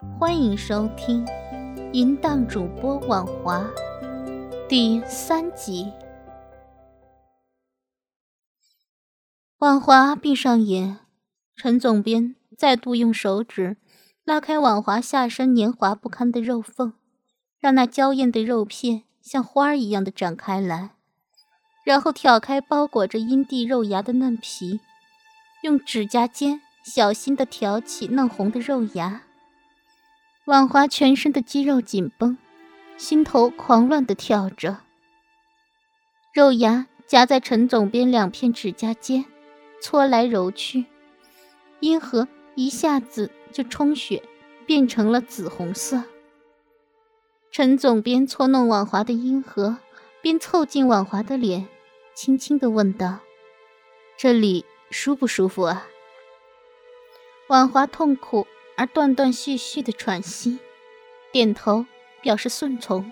欢迎收听淫荡主播婉华第三集。婉华闭上眼，陈总编再度用手指拉开婉华下身黏滑不堪的肉缝，让那娇艳的肉片像花儿一样的展开来，然后挑开包裹着阴蒂肉芽的嫩皮，用指甲尖。小心的挑起嫩红的肉芽，婉华全身的肌肉紧绷，心头狂乱地跳着。肉芽夹在陈总编两片指甲间，搓来揉去，阴核一下子就充血，变成了紫红色。陈总编搓弄婉华的阴核，边凑近婉华的脸，轻轻地问道：“这里舒不舒服啊？”婉华痛苦而断断续续的喘息，点头表示顺从。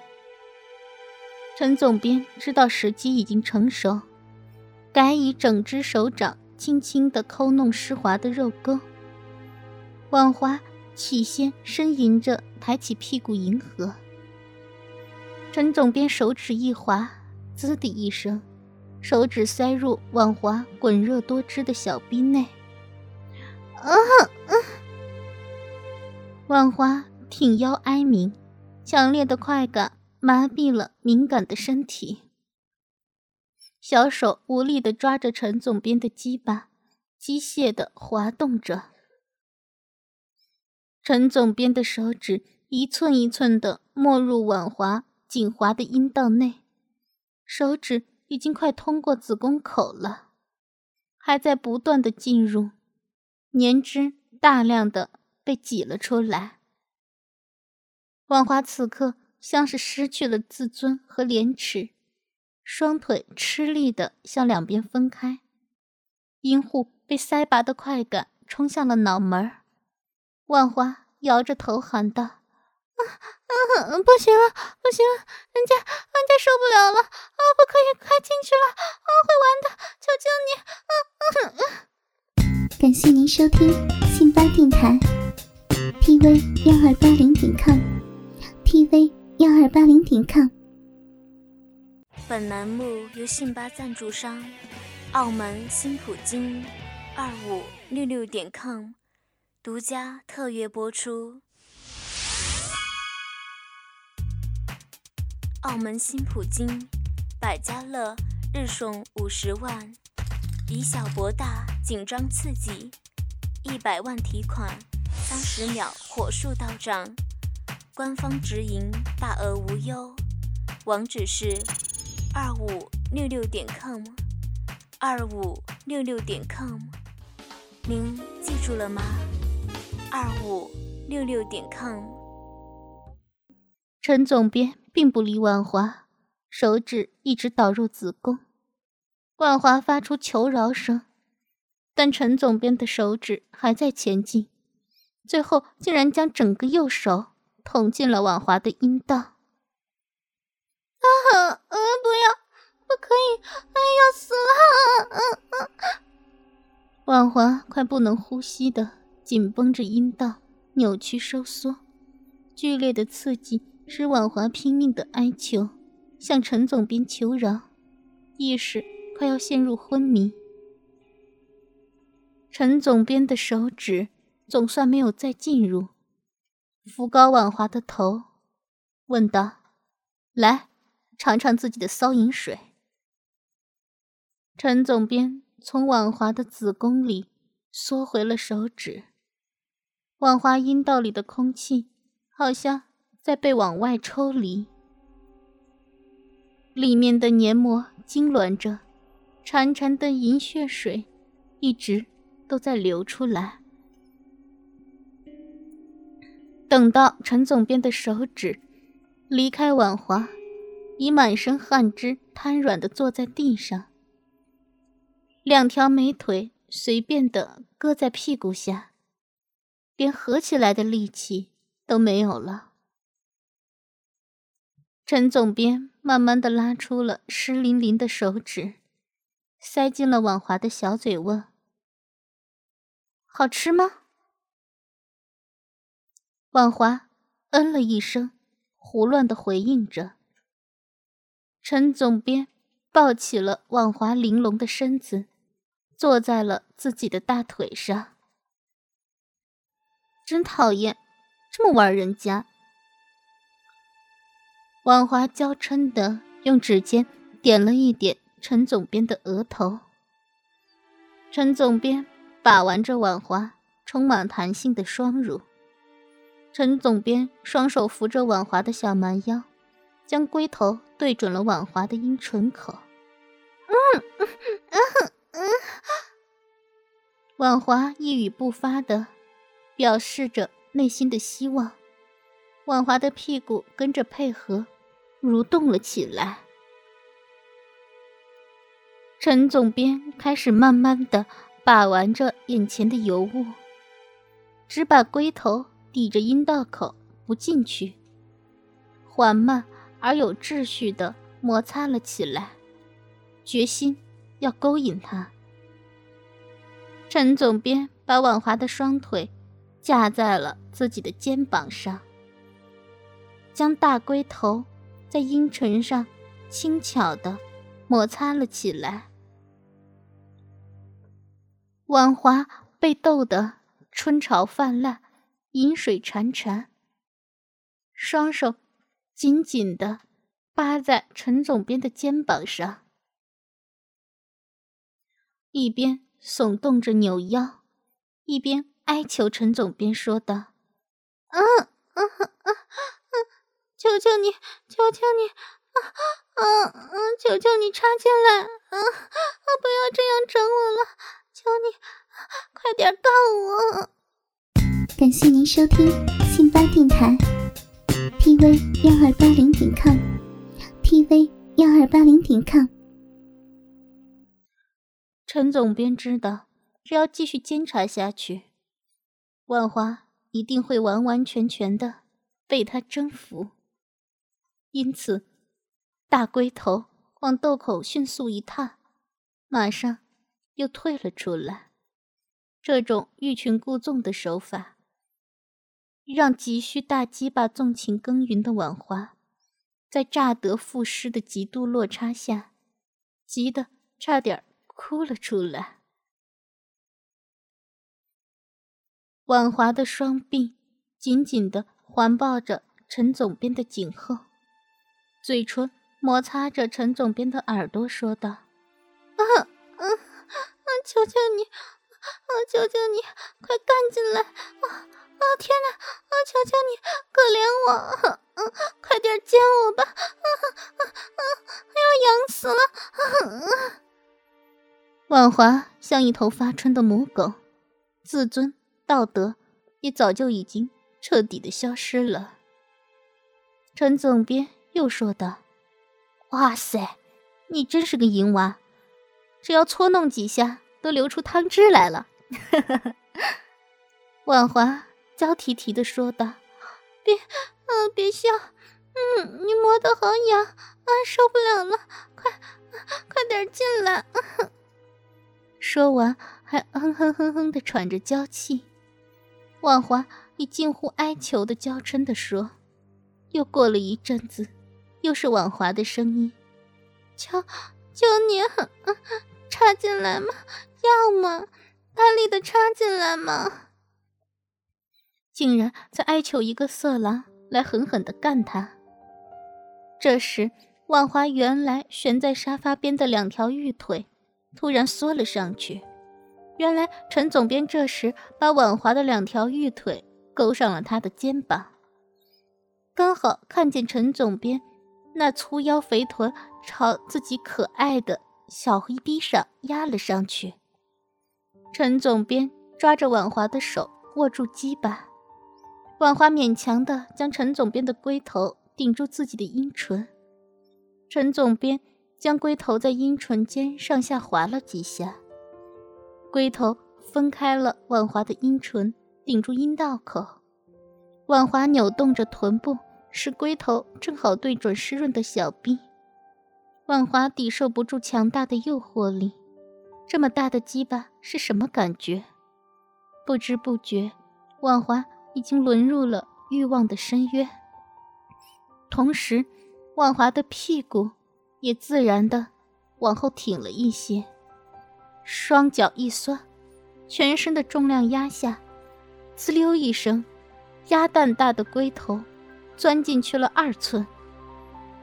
陈总编知道时机已经成熟，改以整只手掌轻轻地抠弄湿滑的肉沟。婉华起先呻吟着抬起屁股迎合，陈总编手指一滑，滋的一声，手指塞入婉华滚热多汁的小逼内。啊啊！万花挺腰哀鸣，强烈的快感麻痹了敏感的身体。小手无力的抓着陈总编的鸡巴，机械的滑动着。陈总编的手指一寸一寸的没入婉华紧滑的阴道内，手指已经快通过子宫口了，还在不断的进入。粘汁大量的被挤了出来，万花此刻像是失去了自尊和廉耻，双腿吃力的向两边分开，阴户被塞拔的快感冲向了脑门儿。万花摇着头喊道：“啊啊，不行了，不行了，人家人家受不了了，啊，不可以快进去了，啊，会玩的，求求你，啊啊啊！”感谢您收听信巴电台，tv 幺二八零点 com，tv 幺二八零点 com。本栏目由信巴赞助商澳门新普京二五六六点 com 独家特约播出。澳门新普京百家乐日送五十万。以小博大，紧张刺激，一百万提款，三十秒火速到账，官方直营，大额无忧。网址是二五六六点 com，二五六六点 com，您记住了吗？二五六六点 com。陈总编并不理婉华，手指一直导入子宫。万华发出求饶声，但陈总编的手指还在前进，最后竟然将整个右手捅进了婉华的阴道。啊！呃，不要，不可以！哎，要死了！嗯嗯。婉华快不能呼吸的紧绷着阴道，扭曲收缩，剧烈的刺激使婉华拼命的哀求，向陈总编求饶，意识。快要陷入昏迷，陈总编的手指总算没有再进入，扶高婉华的头，问道：“来，尝尝自己的骚淫水。”陈总编从婉华的子宫里缩回了手指，婉华阴道里的空气好像在被往外抽离，里面的黏膜痉挛着。潺潺的银血水一直都在流出来。等到陈总编的手指离开婉华，已满身汗汁，瘫软的坐在地上，两条美腿随便的搁在屁股下，连合起来的力气都没有了。陈总编慢慢的拉出了湿淋淋的手指。塞进了婉华的小嘴，问：“好吃吗？”婉华嗯了一声，胡乱的回应着。陈总编抱起了婉华玲珑的身子，坐在了自己的大腿上。真讨厌，这么玩人家。婉华娇嗔的用指尖点了一点陈总编的额头。陈总编把玩着婉华充满弹性的双乳。陈总编双手扶着婉华的小蛮腰，将龟头对准了婉华的阴唇口。嗯嗯嗯，婉华一语不发的表示着内心的希望。婉华的屁股跟着配合。蠕动了起来。陈总编开始慢慢的把玩着眼前的尤物，只把龟头抵着阴道口不进去，缓慢而有秩序的摩擦了起来，决心要勾引他。陈总编把婉华的双腿架在了自己的肩膀上，将大龟头。在阴唇上轻巧的摩擦了起来，婉华被逗得春潮泛滥，饮水潺潺，双手紧紧的扒在陈总编的肩膀上，一边耸动着扭腰，一边哀求陈总编说道：“啊啊啊！”求求你，求求你，啊啊啊！求求你插进来，啊啊！不要这样整我了，你，快点告我！感谢您收听信巴电台，tv 幺二八零点 com，tv 幺二八零点 com。陈总编知道，只要继续监察下去，万华一定会完完全全的被他征服。因此，大龟头往豆口迅速一踏，马上又退了出来。这种欲擒故纵的手法，让急需大鸡巴纵情耕耘的婉华，在乍得赋诗的极度落差下，急得差点哭了出来。婉华的双臂紧紧地环抱着陈总编的颈后。嘴唇摩擦着陈总编的耳朵，说道：“啊啊啊！求求你，啊求求你，快干进来！啊啊！天哪！啊求求你，可怜我！啊快点奸我吧！啊啊啊！要痒死了！”啊婉华像一头发春的母狗，自尊、道德也早就已经彻底的消失了。陈总编。又说道：“哇塞，你真是个淫娃，只要搓弄几下，都流出汤汁来了。”婉华娇啼啼的说道：“别，嗯，别笑，嗯，你摸的好痒，啊，受不了了，快，快点进来。”说完，还哼哼哼哼的喘着娇气。婉华以近乎哀求的娇嗔的说：“又过了一阵子。”又是婉华的声音：“求求你，插进来嘛，要么大力的插进来嘛。”竟然在哀求一个色狼来狠狠的干他。这时，婉华原来悬在沙发边的两条玉腿突然缩了上去。原来陈总编这时把婉华的两条玉腿勾上了他的肩膀，刚好看见陈总编。那粗腰肥臀朝自己可爱的小黑逼上压了上去。陈总编抓着婉华的手握住鸡巴，婉华勉强的将陈总编的龟头顶住自己的阴唇。陈总编将龟头在阴唇间上下划了几下，龟头分开了婉华的阴唇，顶住阴道口。婉华扭动着臀部。使龟头正好对准湿润的小臂，婉华抵受不住强大的诱惑力。这么大的鸡巴是什么感觉？不知不觉，婉华已经沦入了欲望的深渊。同时，万华的屁股也自然的往后挺了一些，双脚一酸，全身的重量压下，滋溜一声，鸭蛋大的龟头钻进去了二寸。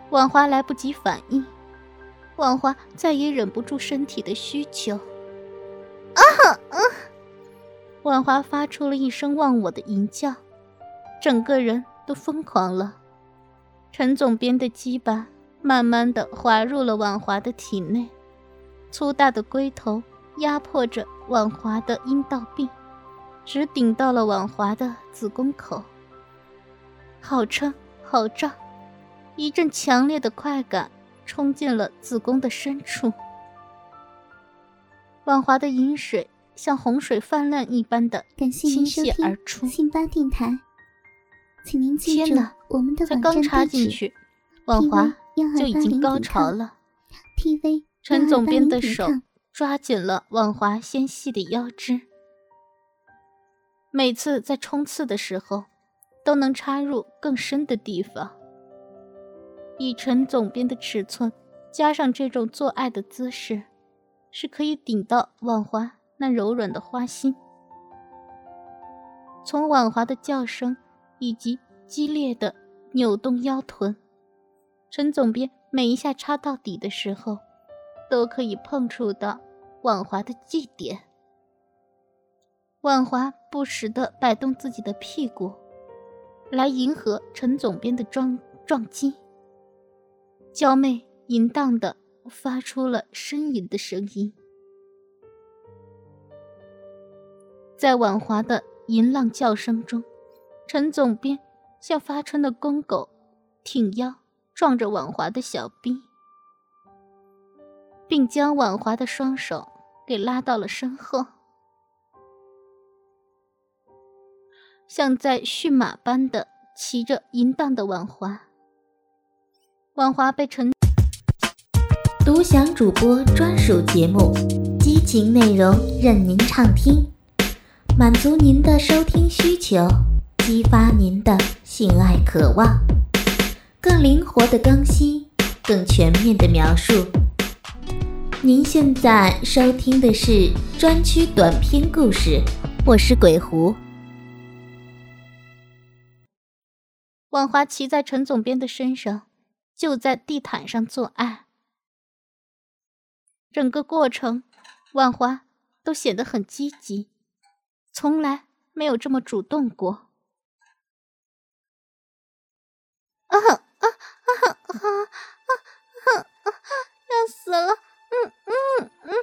万华来不及反应，万华再也忍不住身体的需求。啊啊！婉华发出了一声忘我的吟叫，整个人都疯狂了。陈总编的鸡巴慢慢的滑入了婉华的体内，粗大的龟头压迫着婉华的阴道壁，直顶到了婉华的子宫口。好撑，好胀，一阵强烈的快感冲进了子宫的深处。婉华的饮水像洪水泛滥一般的倾泻而出。信八电台，请您记住我们的才刚插进去，婉华就已经高潮了。TV 陈总编的手抓紧了婉华纤细的腰肢，每次在冲刺的时候，都能插入更深的地方。以陈总编的尺寸，加上这种做爱的姿势。是可以顶到婉华那柔软的花心。从婉华的叫声以及激烈的扭动腰臀，陈总编每一下插到底的时候，都可以碰触到婉华的祭点。婉华不时的摆动自己的屁股，来迎合陈总编的撞撞击。娇媚淫荡的。发出了呻吟的声音，在婉华的淫浪叫声中，陈总编像发春的公狗，挺腰撞着婉华的小臂，并将婉华的双手给拉到了身后，像在驯马般的骑着淫荡的婉华。婉华被陈。独享主播专属节目，激情内容任您畅听，满足您的收听需求，激发您的性爱渴望，更灵活的更新，更全面的描述。您现在收听的是专区短篇故事，我是鬼狐。婉华骑在陈总编的身上，就在地毯上做爱。整个过程，万华都显得很积极，从来没有这么主动过。啊啊啊啊啊啊啊！要死了！嗯嗯嗯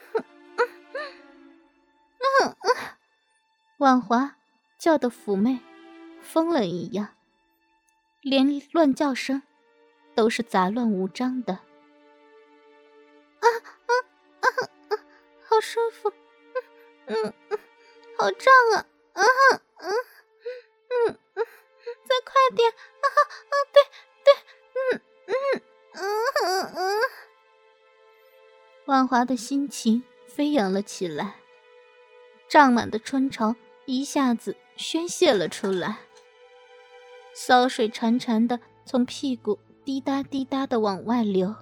嗯嗯嗯！万华叫的妩媚，疯了一样，连乱叫声都是杂乱无章的。舒服，嗯嗯嗯，好胀啊，啊嗯嗯嗯，再快点，啊哈啊对对，嗯嗯嗯嗯嗯，万华的心情飞扬了起来，胀满的春潮一下子宣泄了出来，骚水潺潺的从屁股滴答滴答的往外流，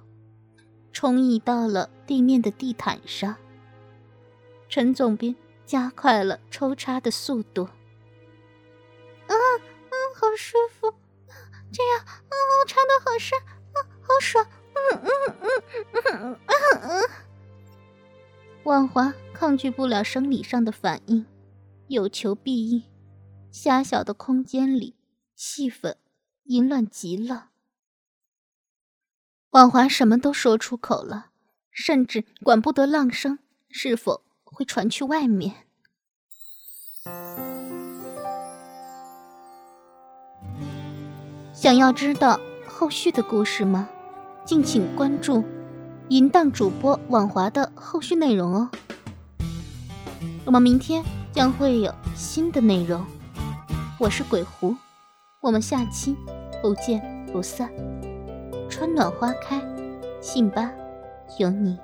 冲溢到了地面的地毯上。陈总兵加快了抽插的速度。啊，嗯，好舒服，这样，啊，插的好深，啊，好爽，嗯嗯嗯嗯嗯嗯。万华抗拒不了生理上的反应，有求必应，狭小的空间里，气氛淫乱极了。婉华什么都说出口了，甚至管不得浪声是否。会传去外面。想要知道后续的故事吗？敬请关注淫荡主播婉华的后续内容哦。我们明天将会有新的内容。我是鬼狐，我们下期不见不散。春暖花开，信吧，有你。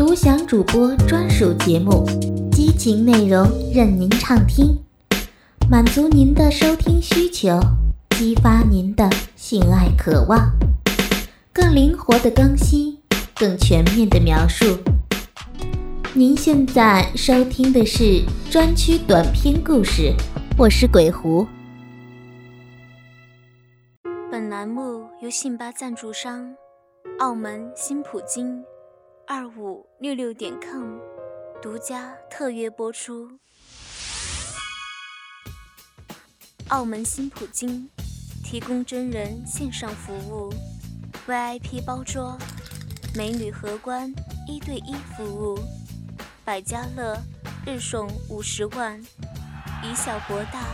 独享主播专属节目，激情内容任您畅听，满足您的收听需求，激发您的性爱渴望，更灵活的更新，更全面的描述。您现在收听的是专区短篇故事，我是鬼狐。本栏目由信吧赞助商澳门新普京二五六六点 com 独家特约播出。澳门新普京提供真人线上服务，VIP 包桌，美女荷官一对一服务，百家乐日送五十万，以小博大，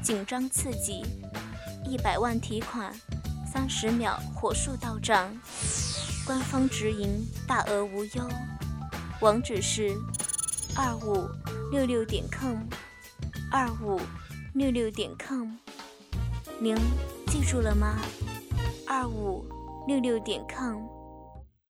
紧张刺激，一百万提款，三十秒火速到账，官方直营，大额无忧，网址是二五六六点 com，二五。六六点 com，您记住了吗？二五六六点 com。